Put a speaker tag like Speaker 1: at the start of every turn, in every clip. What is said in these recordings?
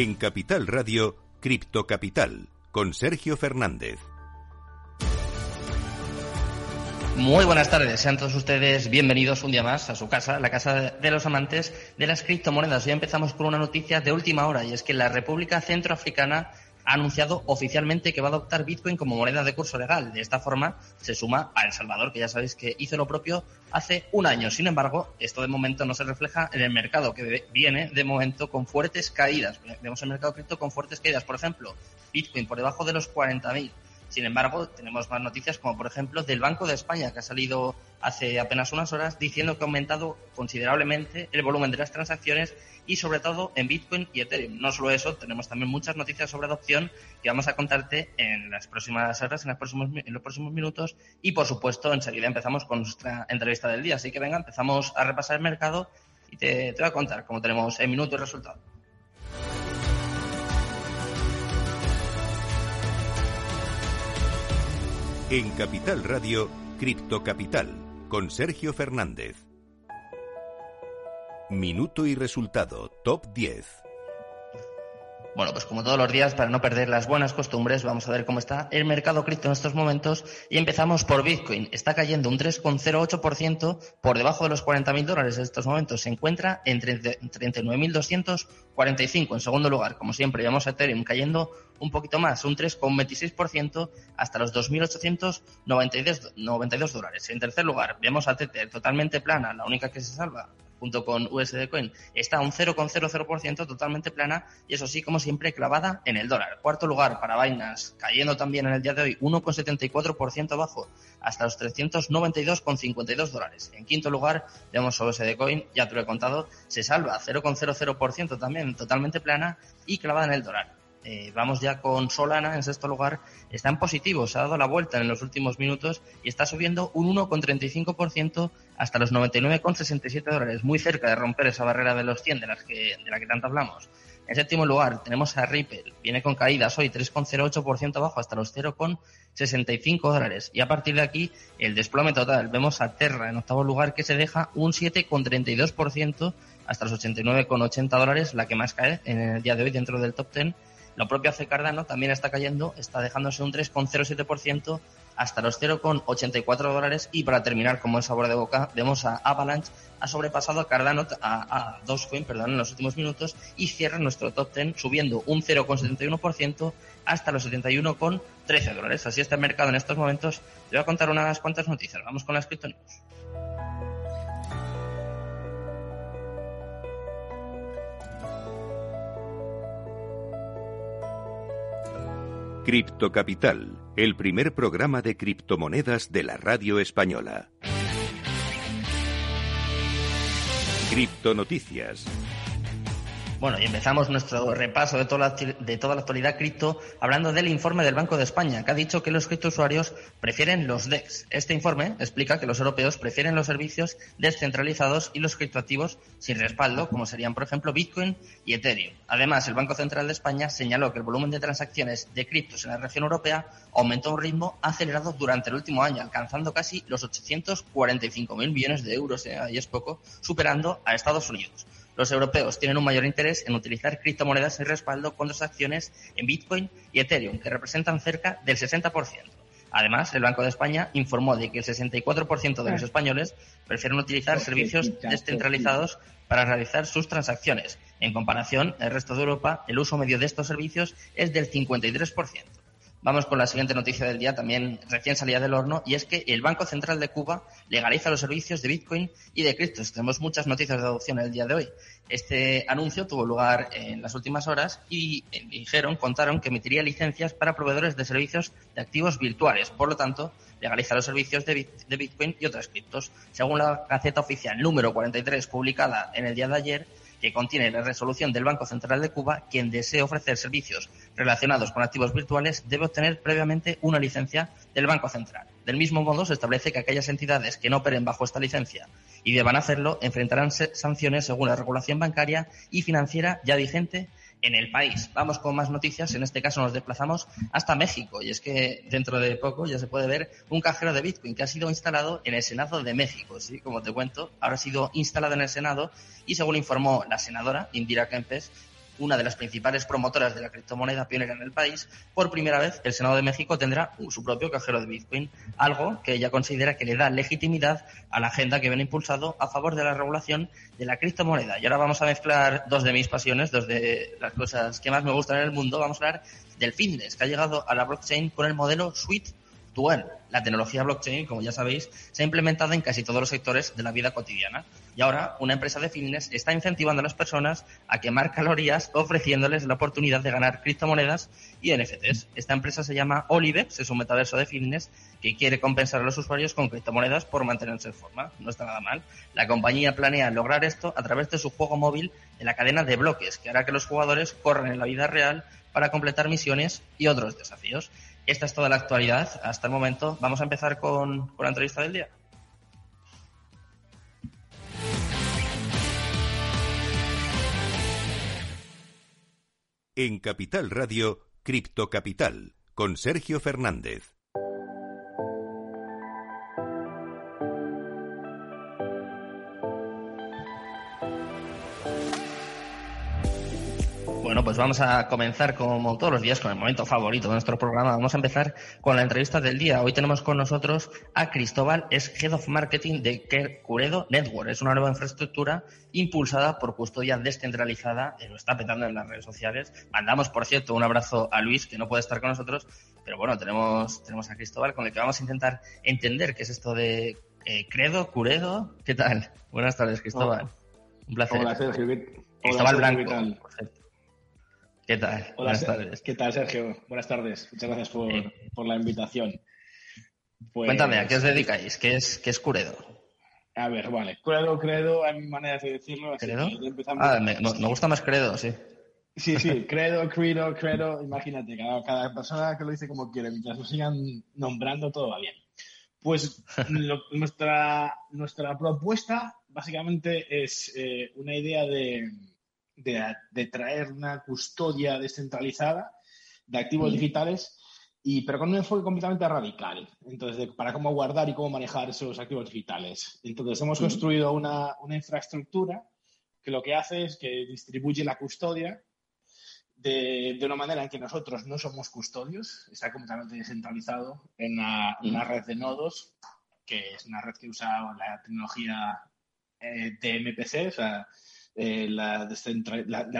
Speaker 1: En Capital Radio, Cripto Capital, con Sergio Fernández.
Speaker 2: Muy buenas tardes, sean todos ustedes bienvenidos un día más a su casa, la casa de los amantes de las criptomonedas. Hoy empezamos con una noticia de última hora y es que la República Centroafricana ha anunciado oficialmente que va a adoptar Bitcoin como moneda de curso legal. De esta forma se suma a El Salvador, que ya sabéis que hizo lo propio hace un año. Sin embargo, esto de momento no se refleja en el mercado, que viene de momento con fuertes caídas. Vemos el mercado cripto con fuertes caídas. Por ejemplo, Bitcoin por debajo de los 40.000. Sin embargo, tenemos más noticias como por ejemplo del Banco de España que ha salido hace apenas unas horas diciendo que ha aumentado considerablemente el volumen de las transacciones y sobre todo en Bitcoin y Ethereum. No solo eso, tenemos también muchas noticias sobre adopción que vamos a contarte en las próximas horas, en, los próximos minutos y por supuesto enseguida empezamos con nuestra entrevista del día. Así que venga, empezamos a repasar el mercado y te, te voy a contar cómo tenemos el minuto y resultado.
Speaker 1: En Capital Radio, Cripto Capital, con Sergio Fernández. Minuto y resultado, top 10.
Speaker 2: Bueno, pues como todos los días, para no perder las buenas costumbres, vamos a ver cómo está el mercado cripto en estos momentos y empezamos por Bitcoin. Está cayendo un 3,08% por debajo de los 40.000 dólares en estos momentos. Se encuentra en 39.245 en segundo lugar. Como siempre, llevamos a Ethereum cayendo un poquito más, un 3,26% hasta los 2.892 dólares. En tercer lugar, vemos a Tether totalmente plana, la única que se salva, junto con USD Coin, está a un 0,00% totalmente plana y eso sí, como siempre, clavada en el dólar. Cuarto lugar para Binance, cayendo también en el día de hoy 1,74% abajo hasta los 392,52 dólares. En quinto lugar, vemos USD Coin, ya te lo he contado, se salva 0,00% también totalmente plana y clavada en el dólar. Eh, vamos ya con Solana en sexto lugar. Está en positivo, se ha dado la vuelta en los últimos minutos y está subiendo un 1,35% hasta los 99,67 dólares, muy cerca de romper esa barrera de los 100 de, las que, de la que tanto hablamos. En séptimo lugar tenemos a Ripple, viene con caídas hoy 3,08% abajo hasta los 0,65 dólares. Y a partir de aquí el desplome total. Vemos a Terra en octavo lugar que se deja un 7,32% hasta los 89,80 dólares, la que más cae en el día de hoy dentro del top 10 lo propio hace Cardano también está cayendo, está dejándose un 3,07% hasta los 0,84 dólares. Y para terminar, como es sabor de boca, vemos a Avalanche ha sobrepasado a Cardano, a, a Dogecoin, perdón, en los últimos minutos y cierra nuestro top 10 subiendo un 0,71% hasta los 71,13 dólares. Así está el mercado en estos momentos. Te voy a contar unas cuantas noticias. Vamos con las criptonews.
Speaker 1: Cripto Capital, el primer programa de criptomonedas de la radio española. Cripto Noticias.
Speaker 2: Bueno, y empezamos nuestro repaso de toda, la, de toda la actualidad cripto hablando del informe del Banco de España, que ha dicho que los criptousuarios prefieren los DEX. Este informe explica que los europeos prefieren los servicios descentralizados y los criptoactivos sin respaldo, como serían, por ejemplo, Bitcoin y Ethereum. Además, el Banco Central de España señaló que el volumen de transacciones de criptos en la región europea aumentó a un ritmo acelerado durante el último año, alcanzando casi los 845.000 millones de euros, eh, ahí es poco, superando a Estados Unidos los europeos tienen un mayor interés en utilizar criptomonedas y respaldo con acciones en Bitcoin y Ethereum, que representan cerca del 60%. Además, el Banco de España informó de que el 64% de los españoles prefieren utilizar servicios descentralizados para realizar sus transacciones. En comparación, el resto de Europa, el uso medio de estos servicios es del 53%. Vamos con la siguiente noticia del día, también recién salida del horno, y es que el Banco Central de Cuba legaliza los servicios de Bitcoin y de criptos. Tenemos muchas noticias de adopción el día de hoy. Este anuncio tuvo lugar en las últimas horas y eh, dijeron, contaron que emitiría licencias para proveedores de servicios de activos virtuales. Por lo tanto, legaliza los servicios de, Bitcoin y otras criptos. Según la Gaceta Oficial número 43, publicada en el día de ayer, que contiene la resolución del Banco Central de Cuba, quien desee ofrecer servicios relacionados con activos virtuales debe obtener previamente una licencia del Banco Central. Del mismo modo, se establece que aquellas entidades que no operen bajo esta licencia y deban hacerlo enfrentarán sanciones según la regulación bancaria y financiera ya vigente en el país. Vamos con más noticias. En este caso nos desplazamos hasta México. Y es que dentro de poco ya se puede ver un cajero de Bitcoin que ha sido instalado en el Senado de México. Sí, como te cuento, ahora ha sido instalado en el Senado y según informó la senadora Indira Kempes, una de las principales promotoras de la criptomoneda pionera en el país, por primera vez el Senado de México tendrá su propio cajero de Bitcoin, algo que ella considera que le da legitimidad a la agenda que viene impulsado a favor de la regulación de la criptomoneda. Y ahora vamos a mezclar dos de mis pasiones, dos de las cosas que más me gustan en el mundo. Vamos a hablar del fitness, que ha llegado a la blockchain con el modelo Suite la tecnología blockchain, como ya sabéis, se ha implementado en casi todos los sectores de la vida cotidiana. Y ahora una empresa de fitness está incentivando a las personas a quemar calorías ofreciéndoles la oportunidad de ganar criptomonedas y NFTs. Esta empresa se llama Olivex, es un metaverso de fitness que quiere compensar a los usuarios con criptomonedas por mantenerse en forma. No está nada mal. La compañía planea lograr esto a través de su juego móvil en la cadena de bloques, que hará que los jugadores corran en la vida real para completar misiones y otros desafíos. Esta es toda la actualidad hasta el momento. Vamos a empezar con, la entrevista del día.
Speaker 1: En Capital Radio, Cripto Capital, con Sergio Fernández.
Speaker 2: Vamos a comenzar como todos los días con el momento favorito de nuestro programa. Vamos a empezar con la entrevista del día. Hoy tenemos con nosotros a Cristóbal, es Head of Marketing de Curedo Network. Es una nueva infraestructura impulsada por custodia descentralizada, lo está petando en las redes sociales. Mandamos, por cierto, un abrazo a Luis, que no puede estar con nosotros, pero bueno, tenemos, tenemos a Cristóbal con el que vamos a intentar entender qué es esto de eh, Credo, Curedo. ¿Qué tal? Buenas tardes, Cristóbal. Un placer.
Speaker 3: Hola, Sergio.
Speaker 2: Cristóbal Blanco, ¿Qué tal?
Speaker 3: Buenas tardes. ¿Qué tal, Sergio? Buenas tardes. Muchas gracias por, la invitación.
Speaker 2: Pues Cuéntame, ¿a qué os dedicáis? ¿Qué es, qué es Curedo?
Speaker 3: A ver, vale. Credo, credo, hay maneras de decirlo.
Speaker 2: ¿Credo? Ah, me, gusta más credo, sí.
Speaker 3: Sí, sí, credo, credo, credo. Imagínate, cada, persona que lo dice como quiere, mientras lo sigan nombrando, todo va bien. Pues nuestra, nuestra propuesta básicamente es eh, una idea de, de, traer una custodia descentralizada de activos digitales, y, pero con un enfoque completamente radical. Entonces, para cómo guardar y cómo manejar esos activos digitales. Entonces, hemos construido una, una, infraestructura que lo que hace es que distribuye la custodia de, de, una manera en que nosotros no somos custodios, está completamente descentralizado en una, red de nodos, que es una red que usa la tecnología eh, de MPC, o sea, eh, la,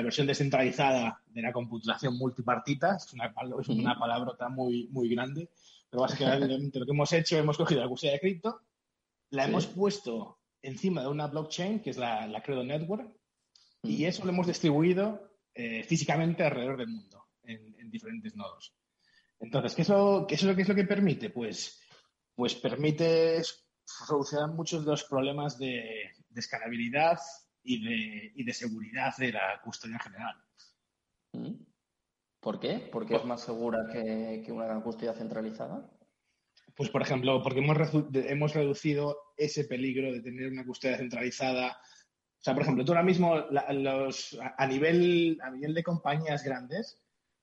Speaker 3: versión descentralizada de la computación multipartita, es una, es una palabrota muy, muy grande, pero básicamente lo que hemos hecho, hemos cogido la custodia de cripto, la hemos puesto encima de una blockchain, que es la, Credo Network, y eso lo hemos distribuido eh, físicamente alrededor del mundo, en, diferentes nodos. Entonces, ¿qué es, lo, ¿qué es lo que es lo que permite? Pues, pues permite solucionar muchos de los problemas de, de escalabilidad, y de, y de seguridad de la custodia general.
Speaker 2: Mm. ¿Por qué? ¿Por qué es más segura que, una custodia centralizada?
Speaker 3: Pues, por ejemplo, porque hemos, hemos reducido ese peligro de tener una custodia centralizada. O sea, por ejemplo, tú ahora mismo los, a, nivel, a nivel de compañías grandes,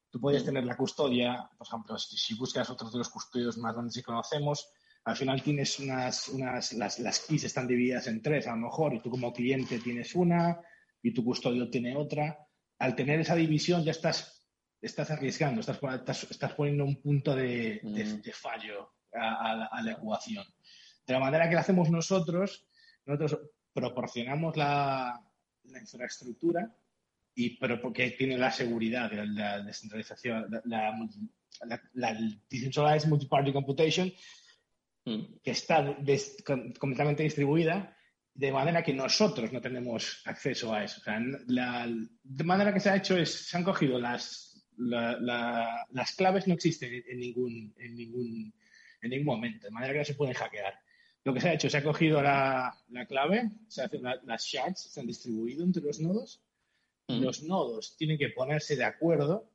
Speaker 3: tú puedes mm. tener la custodia, por ejemplo, si, buscas otros de los custodios más grandes que conocemos, al final tienes unas, unas las, las keys están divididas en tres a lo mejor y tú como cliente tienes una y tu custodio tiene otra. Al tener esa división ya estás, estás arriesgando, estás, estás, poniendo un punto de, mm. fallo a, la ecuación. De la manera que lo hacemos nosotros, nosotros proporcionamos la, la infraestructura y pero porque tiene la seguridad de la descentralización, la, la, la, Decentralized Multiparty Computation Mm. que está completamente distribuida, de manera que nosotros no tenemos acceso a eso. de manera que se ha hecho es, se han cogido las, las claves, no existen en ningún, en, ningún, en ningún momento, de manera que no se pueden hackear. Lo que se ha hecho, se ha cogido la, clave, se hace las shards se han distribuido entre los nodos, mm. los nodos tienen que ponerse de acuerdo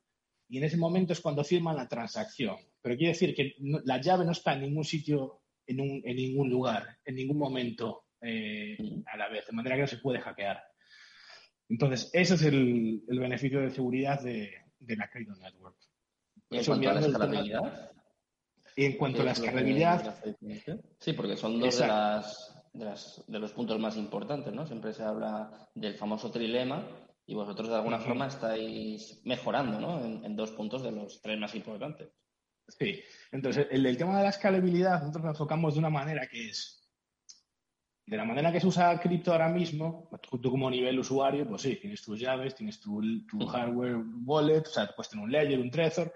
Speaker 3: y en ese momento es cuando firman la transacción. Pero quiere decir que la llave no está en ningún sitio en, ningún lugar, en ningún momento eh, a la vez, de manera que no se puede hackear. Entonces, ese es el, beneficio de seguridad de, la Crypto Network.
Speaker 2: ¿Y en cuanto a la escalabilidad?
Speaker 3: Y en cuanto a la escalabilidad...
Speaker 2: Sí, porque son dos de, las, de, los puntos más importantes, ¿no? Siempre se habla del famoso trilema y vosotros de alguna forma estáis mejorando ¿no? en, dos puntos de los tres más importantes.
Speaker 3: Sí, entonces el, el tema de la escalabilidad nosotros nos enfocamos de una manera que es, de la manera que se usa cripto ahora mismo, tú como nivel usuario, pues sí, tienes tus llaves, tienes tu, tu hardware wallet, o sea, puedes tener un ledger, un Trezor,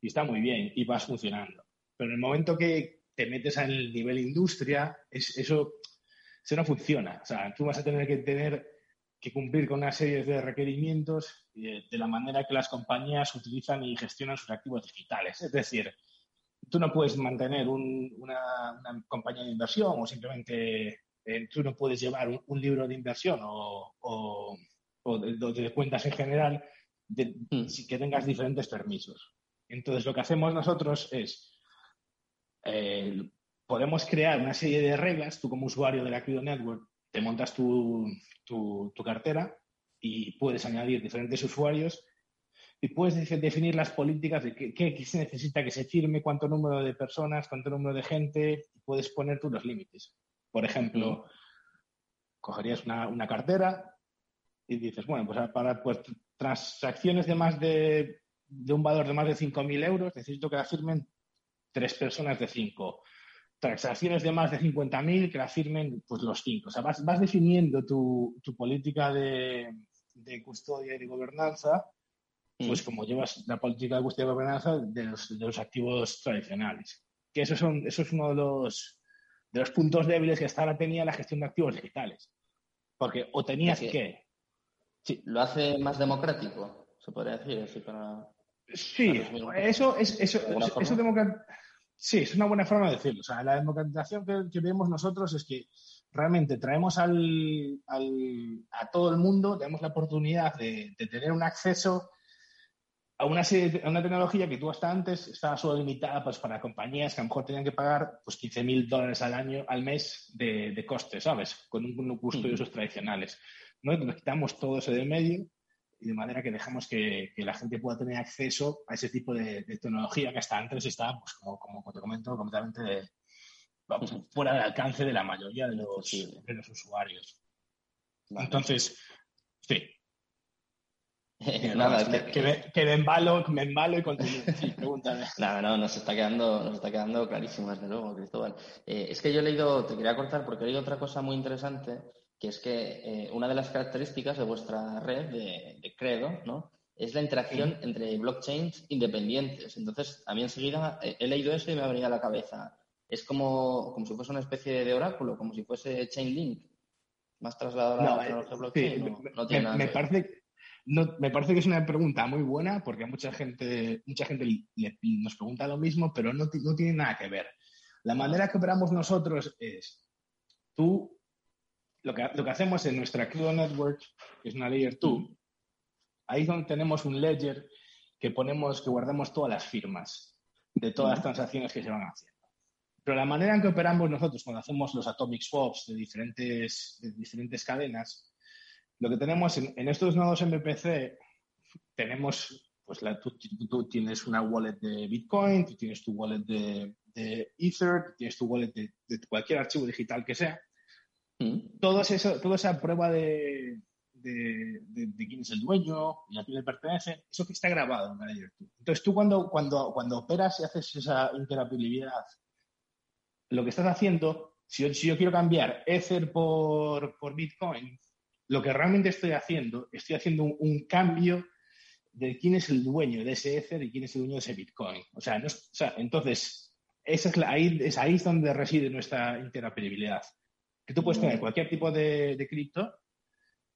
Speaker 3: y está muy bien, y vas funcionando. Pero en el momento que te metes al nivel industria, es, eso, eso no funciona. O sea, tú vas a tener que tener que cumplir con una serie de requerimientos de, la manera que las compañías utilizan y gestionan sus activos digitales. Es decir, tú no puedes mantener una, compañía de inversión o simplemente eh, tú no puedes llevar un, libro de inversión o, de, cuentas en general mm. sin que tengas diferentes permisos. Entonces, lo que hacemos nosotros es, eh, podemos crear una serie de reglas, tú como usuario de la Crypto Network, te montas tu, tu, cartera y puedes añadir diferentes usuarios y puedes definir las políticas de qué, se necesita que se firme, cuánto número de personas, cuánto número de gente, y puedes poner tú los límites. Por ejemplo, cogerías una, cartera y dices, bueno, pues para pues, transacciones de más de, de un valor de más de 5.000 euros, necesito que la firmen tres personas de cinco transacciones de más de 50.000 que la firmen pues, los cinco. O sea, vas, definiendo tu, política de, custodia y de gobernanza, pues mm. como llevas la política de custodia y gobernanza de los, activos tradicionales. Que eso, son, eso es uno de los, de los puntos débiles que hasta ahora tenía la gestión de activos digitales. Porque o tenías que...
Speaker 2: Sí. ¿Lo hace más democrático? Se podría decir así
Speaker 3: para... Sí, eso es eso, eso, eso Sí, es una buena forma de decirlo. O sea, la democratización que, vemos nosotros es que realmente traemos al, a todo el mundo, tenemos la oportunidad de, tener un acceso a una, a una tecnología que tú hasta antes estaba solo limitada pues, para compañías que a lo mejor tenían que pagar pues, 15 mil dólares al año, al mes de, de coste, ¿sabes? Con un, un de usos tradicionales. ¿no? Nos quitamos todo eso de medio y de manera que dejamos que, la gente pueda tener acceso a ese tipo de, tecnología que hasta antes estaba, pues, como, como, te comento, completamente fuera del alcance de la mayoría de los, de los usuarios. Entonces, sí. Nada, que, me, embalo, me embalo y continúo. Sí, pregúntame.
Speaker 2: Nada, no, nos está quedando, nos está quedando clarísimo, desde luego, Cristóbal. Eh, es que yo he leído, te quería cortar porque he leído otra cosa muy interesante que es que eh, una de las características de vuestra red de, Credo ¿no? es la interacción entre blockchains independientes. Entonces, a mí enseguida he leído eso y me ha venido a la cabeza. Es como, como si fuese una especie de oráculo, como si fuese Chainlink, más trasladado a la tecnología blockchain.
Speaker 3: no, tiene nada me parece, me parece que es una pregunta muy buena porque a mucha gente, mucha gente nos pregunta lo mismo, pero no, no tiene nada que ver. La manera que operamos nosotros es, tú lo que, lo que hacemos en nuestra Crypto Network, que es una Layer 2, ahí es donde tenemos un ledger que ponemos, que guardamos todas las firmas de todas las transacciones que se van haciendo. Pero la manera en que operamos nosotros cuando hacemos los atomic swaps de diferentes, de diferentes cadenas, lo que tenemos en, estos nodos MPC, tenemos, pues la, tú, tienes una wallet de Bitcoin, tú tienes tu wallet de, de Ether, tienes tu wallet de, de cualquier archivo digital que sea, Mm. Eso, toda esa prueba de, quién es el dueño y a quién le pertenece, eso que está grabado en Manager Entonces tú cuando, cuando, cuando operas y haces esa interoperabilidad, lo que estás haciendo, si yo, quiero cambiar Ether por, Bitcoin, lo que realmente estoy haciendo, estoy haciendo un, cambio de quién es el dueño de ese Ether y quién es el dueño de ese Bitcoin. O sea, entonces, esa es ahí, es ahí donde reside nuestra interoperabilidad que tú puedes tener cualquier tipo de, cripto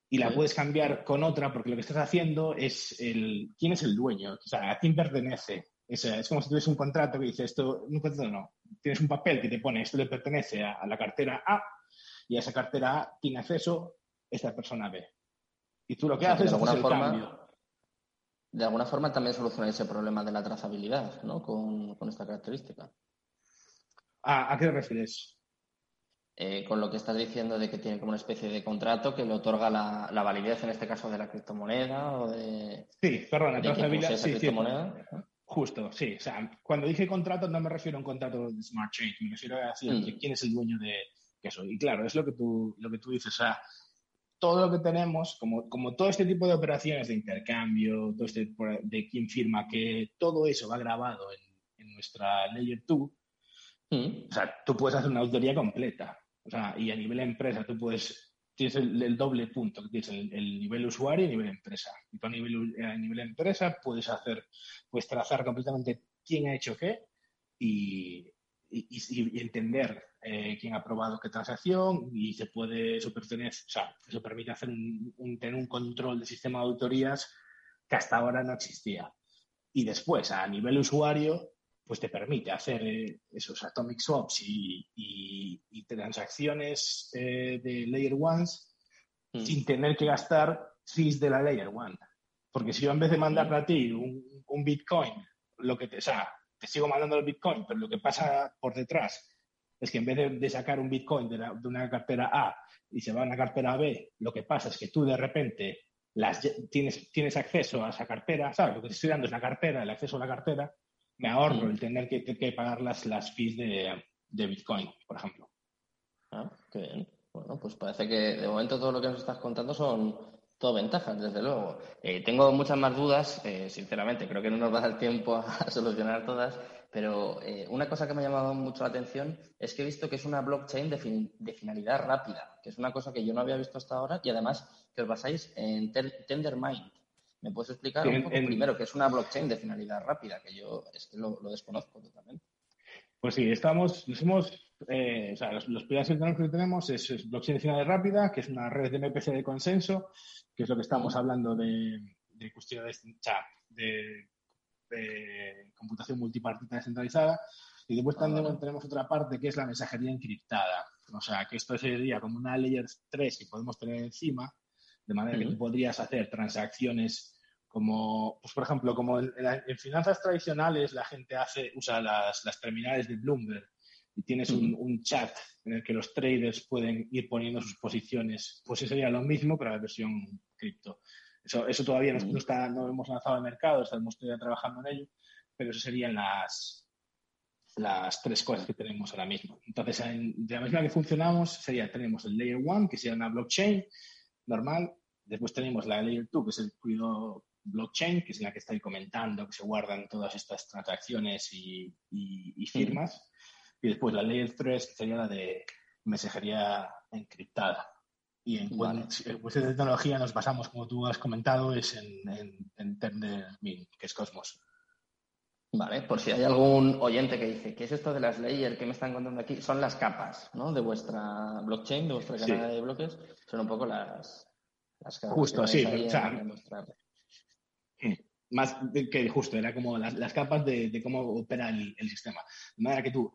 Speaker 3: y la puedes cambiar con otra porque lo que estás haciendo es el quién es el dueño, o sea, a quién pertenece. Es, es como si tuvieses un contrato que dice esto, un contrato no, tienes un papel que te pone esto le pertenece a, la cartera A y a esa cartera A tiene acceso esta persona B. Y tú lo que haces es alguna forma,
Speaker 2: De alguna forma también soluciona ese problema de la trazabilidad, ¿no? Con, esta característica.
Speaker 3: ¿A, ¿A qué te refieres?
Speaker 2: Eh, con lo que estás diciendo de que tiene como una especie de contrato que le otorga la, validez, en este caso, de la criptomoneda o de...
Speaker 3: Sí, perdón, la sí, criptomoneda. Justo, sí. O sea, cuando dije contrato no me refiero a un contrato de Smart Chain, me refiero a decir mm. quién es el dueño de eso. Y claro, es lo que tú, lo que tú dices. O sea, todo lo que tenemos, como, como todo este tipo de operaciones de intercambio, todo este, de quién firma, que todo eso va grabado en, en nuestra Layer 2, mm. o sea, tú puedes hacer una auditoría completa. O sea, y a nivel empresa tú puedes, tienes el, doble punto, tienes el, nivel usuario y el nivel empresa. Y tú a nivel, a nivel empresa puedes hacer, puedes trazar completamente quién ha hecho qué y, y, entender eh, quién ha aprobado qué transacción y se puede, eso, o sea, eso permite hacer un, tener un control del sistema de auditorías que hasta ahora no existía. Y después, a nivel usuario, pues te permite hacer eh, esos atomic swaps y, transacciones eh, de layer ones mm. sin tener que gastar fees de la layer one. Porque si yo en vez de mandar a ti un, un Bitcoin, lo que te, o sea, te sigo mandando el Bitcoin, pero lo que pasa por detrás es que en vez de, sacar un Bitcoin de, una cartera A y se va a una cartera B, lo que pasa es que tú de repente las, tienes, tienes acceso a esa cartera, ¿sabes? Lo que te estoy dando es la cartera, el acceso a la cartera, me ahorro el tener que, que pagar las, las fees de, de, Bitcoin, por ejemplo.
Speaker 2: Ah, qué bien. Bueno, pues parece que de momento todo lo que nos estás contando son, todo ventajas, desde luego. Eh, tengo muchas más dudas, eh, sinceramente, creo que no nos va a dar tiempo a, solucionar todas, pero eh, una cosa que me ha llamado mucho la atención es que he visto que es una blockchain de, finalidad rápida, que es una cosa que yo no había visto hasta ahora y además que os basáis en Tendermint. ¿Me puedes explicar un poco primero qué es una blockchain de finalidad rápida? Que yo es que lo, desconozco totalmente.
Speaker 3: Pues sí, estamos, somos, o sea, los, los pilares que tenemos es, es, blockchain de finalidad rápida, que es una red de MPC de consenso que es lo que estamos hablando de, de cuestiones de, de, computación multipartita descentralizada. Y después también ah, tenemos otra parte que es la mensajería encriptada. O sea, que esto sería como una layer 3 que podemos tener encima, de manera que tú podrías hacer transacciones como, pues por ejemplo, como en, finanzas tradicionales la gente hace, usa las, las terminales de Bloomberg y tienes un, un, chat en el que los traders pueden ir poniendo sus posiciones, pues eso sería lo mismo, pero la versión cripto. Eso, eso todavía no, está, no hemos lanzado al mercado, estamos todavía trabajando en ello, pero eso serían las, las tres cosas que tenemos ahora mismo. Entonces, de la misma que funcionamos, sería, tenemos el Layer 1, que sería una blockchain normal, después tenemos la Layer 2, que es el cuido blockchain, que es la que estoy comentando, que se guardan todas estas transacciones y, y, firmas. Y después la Layer 3, que sería la de mensajería encriptada. Y en cuanto a tecnología nos basamos, como tú has comentado, es en, en, en que es Cosmos.
Speaker 2: Vale, por si hay algún oyente que dice, ¿qué es esto de las layers que me están contando aquí? Son las capas, ¿no? De vuestra blockchain, de vuestra cadena de bloques. Son un poco las, las
Speaker 3: capas. Justo, sí. O sea, más que justo, era como las, capas de, cómo opera el, sistema. De manera que tú,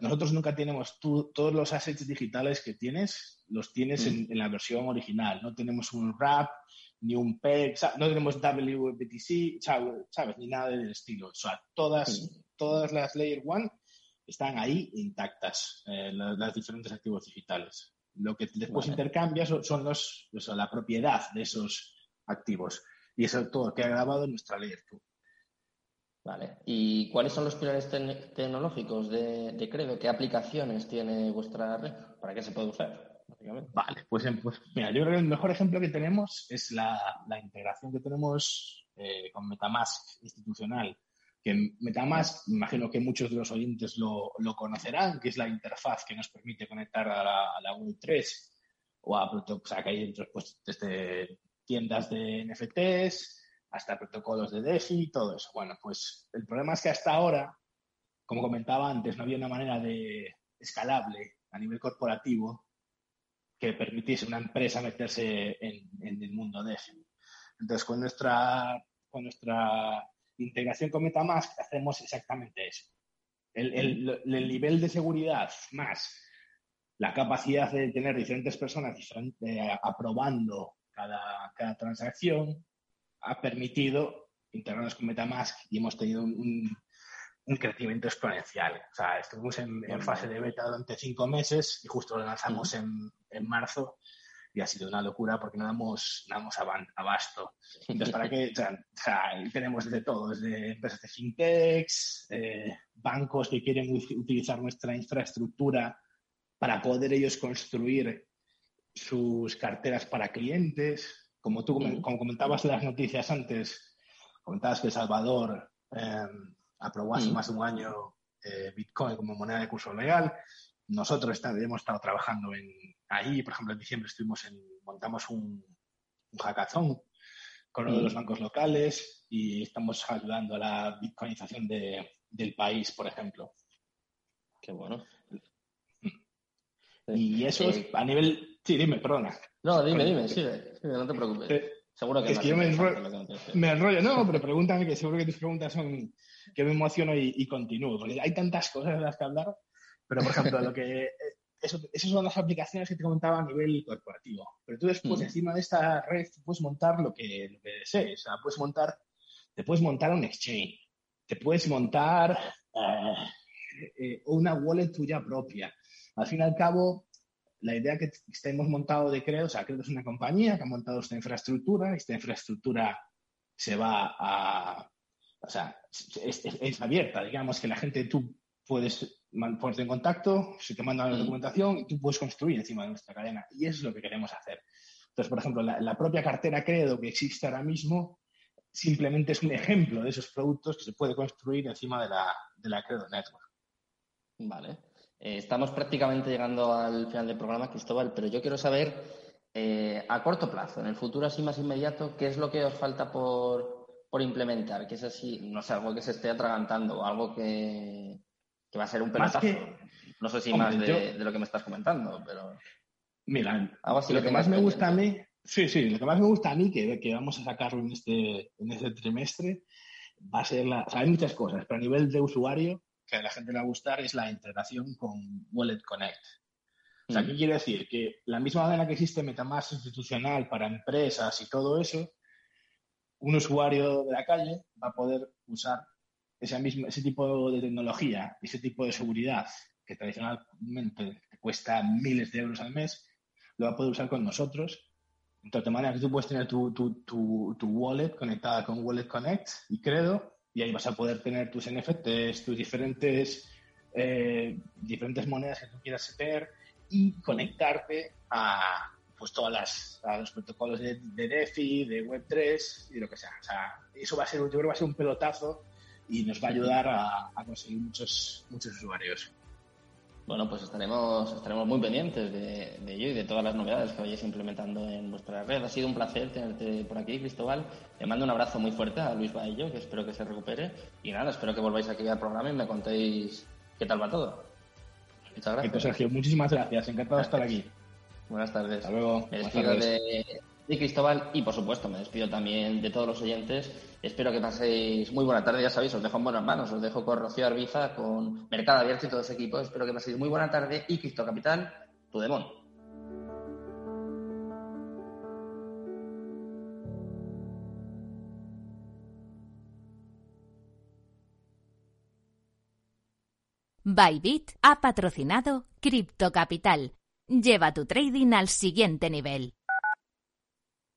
Speaker 3: nosotros nunca tenemos tú, todos los assets digitales que tienes, los tienes en, mm. la versión original. No tenemos un wrap, ni un PEG, no tenemos WBTC, ¿sabes? Ni nada del estilo. O sea, todas, todas las Layer 1 están ahí intactas, eh, las, diferentes activos digitales. Lo que después intercambias son, los, la propiedad de esos activos. Y eso todo queda grabado en nuestra Layer 2.
Speaker 2: Vale. ¿Y cuáles son los pilares tecnológicos de, de, Credo? ¿Qué aplicaciones tiene vuestra red? ¿Para qué se puede usar?
Speaker 3: Vale, pues, pues, mira, yo creo que el mejor ejemplo que tenemos es la, integración que tenemos eh, con Metamask institucional. Que Metamask, imagino que muchos de los oyentes lo, conocerán, que es la interfaz que nos permite conectar a la, a la Web3 o a, o sea, que hay dentro pues, desde tiendas de NFTs, hasta protocolos de DeFi y todo eso. Bueno, pues el problema es que hasta ahora, como comentaba antes, no había una manera de escalable a nivel corporativo que permitiese una empresa meterse en, el mundo DeFi. Entonces, con nuestra, con nuestra integración con Metamask hacemos exactamente eso. El, el, nivel de seguridad más la capacidad de tener diferentes personas eh, aprobando cada, transacción ha permitido integrarnos con Metamask y hemos tenido un, crecimiento exponencial. O sea, estuvimos en, fase de beta durante cinco meses y justo lo lanzamos en, marzo y ha sido una locura porque no damos, damos abasto. Entonces, ¿para qué? O sea, tenemos desde todo, desde empresas de fintechs, eh, bancos que quieren utilizar nuestra infraestructura para poder ellos construir sus carteras para clientes. Como tú como comentabas en las noticias antes, comentabas que Salvador eh, aprobó hace más de un año eh, Bitcoin como moneda de curso legal. Nosotros hemos estado trabajando en ahí, por ejemplo, en diciembre estuvimos en, montamos un, un hackathon con uno de los bancos locales y estamos ayudando a la bitcoinización de, del país, por ejemplo.
Speaker 2: Qué bueno.
Speaker 3: Y eso es a nivel... Sí, dime, perdona.
Speaker 2: No, dime, dime, sigue, no te preocupes. Eh, seguro que,
Speaker 3: es que yo me enrollo, No, pero pregúntame, que seguro que tus preguntas son que me emociono y, continúo. Porque hay tantas cosas de las que hablar. Pero, por ejemplo, lo que... Eh, eso, esas son las aplicaciones que te comentaba a nivel corporativo. Pero tú después, encima de esta red, puedes montar lo que, lo que desees. O sea, puedes montar, te puedes montar un exchange, te puedes montar una wallet tuya propia al fin y al cabo, la idea que hemos montado de Credo, o sea, Credo es una compañía que ha montado esta infraestructura, esta infraestructura se va a, o sea, es, abierta, digamos que la gente, tú puedes ponerte en contacto, se te manda la mm. documentación y tú puedes construir encima de nuestra cadena. Y eso es lo que queremos hacer. Entonces, por ejemplo, la, propia cartera Credo que existe ahora mismo simplemente es un ejemplo de esos productos que se puede construir encima de la, de la Credo Network.
Speaker 2: Vale. Eh, estamos prácticamente llegando al final del programa, Cristóbal, pero yo quiero saber eh, a corto plazo, en el futuro así más inmediato, ¿qué es lo que os falta por, implementar? ¿Qué es así, no sé, algo que se esté atragantando o algo que, va a ser un pelotazo? no sé si más de, lo que me estás comentando, pero...
Speaker 3: Mira, lo que, más me gusta a mí, sí, sí, lo que más me gusta a mí, que, que vamos a sacarlo en este, en este trimestre, va a ser la... O sea, hay muchas cosas, pero a nivel de usuario, que a la gente le va a gustar es la integración con Wallet Connect. O sea, ¿qué quiere decir? Que la misma manera que existe Metamask institucional para empresas y todo eso, un usuario de la calle va a poder usar ese, mismo, ese tipo de tecnología, ese tipo de seguridad que tradicionalmente cuesta miles de euros al mes, lo va a poder usar con nosotros. Entonces, de manera que tú puedes tener tu, tu, tu, tu wallet conectada con Wallet Connect y Credo y ahí vas a poder tener tus NFTs, tus diferentes, eh, diferentes monedas que tú quieras tener y conectarte a pues todas las, a los protocolos de, DeFi, de Web3 y lo que sea. O sea, eso va a ser, yo creo va a ser un pelotazo y nos va a ayudar a, a conseguir muchos, muchos usuarios.
Speaker 2: Bueno, pues estaremos, estaremos muy pendientes de, ello y de todas las novedades que vayáis implementando en vuestra red. Ha sido un placer tenerte por aquí, Cristóbal. Le mando un abrazo muy fuerte a Luis Baello, que espero que se recupere. Y nada, espero que volváis aquí al programa y me contéis qué tal va todo.
Speaker 3: Muchas gracias. Sergio, muchísimas gracias. Encantado de estar aquí.
Speaker 2: Buenas tardes.
Speaker 3: Hasta luego.
Speaker 2: Me despido de, de Cristóbal y, por supuesto, me despido también de todos los oyentes Espero que paséis muy buena tarde, ya sabéis, os dejo en buenas manos, os dejo con Rocío Arbiza, con Mercado Abierto y todo ese equipo. Espero que paséis muy buena tarde y Cristo Capital, tu demon.
Speaker 4: Bybit ha patrocinado Cripto Capital. Lleva tu trading al siguiente nivel.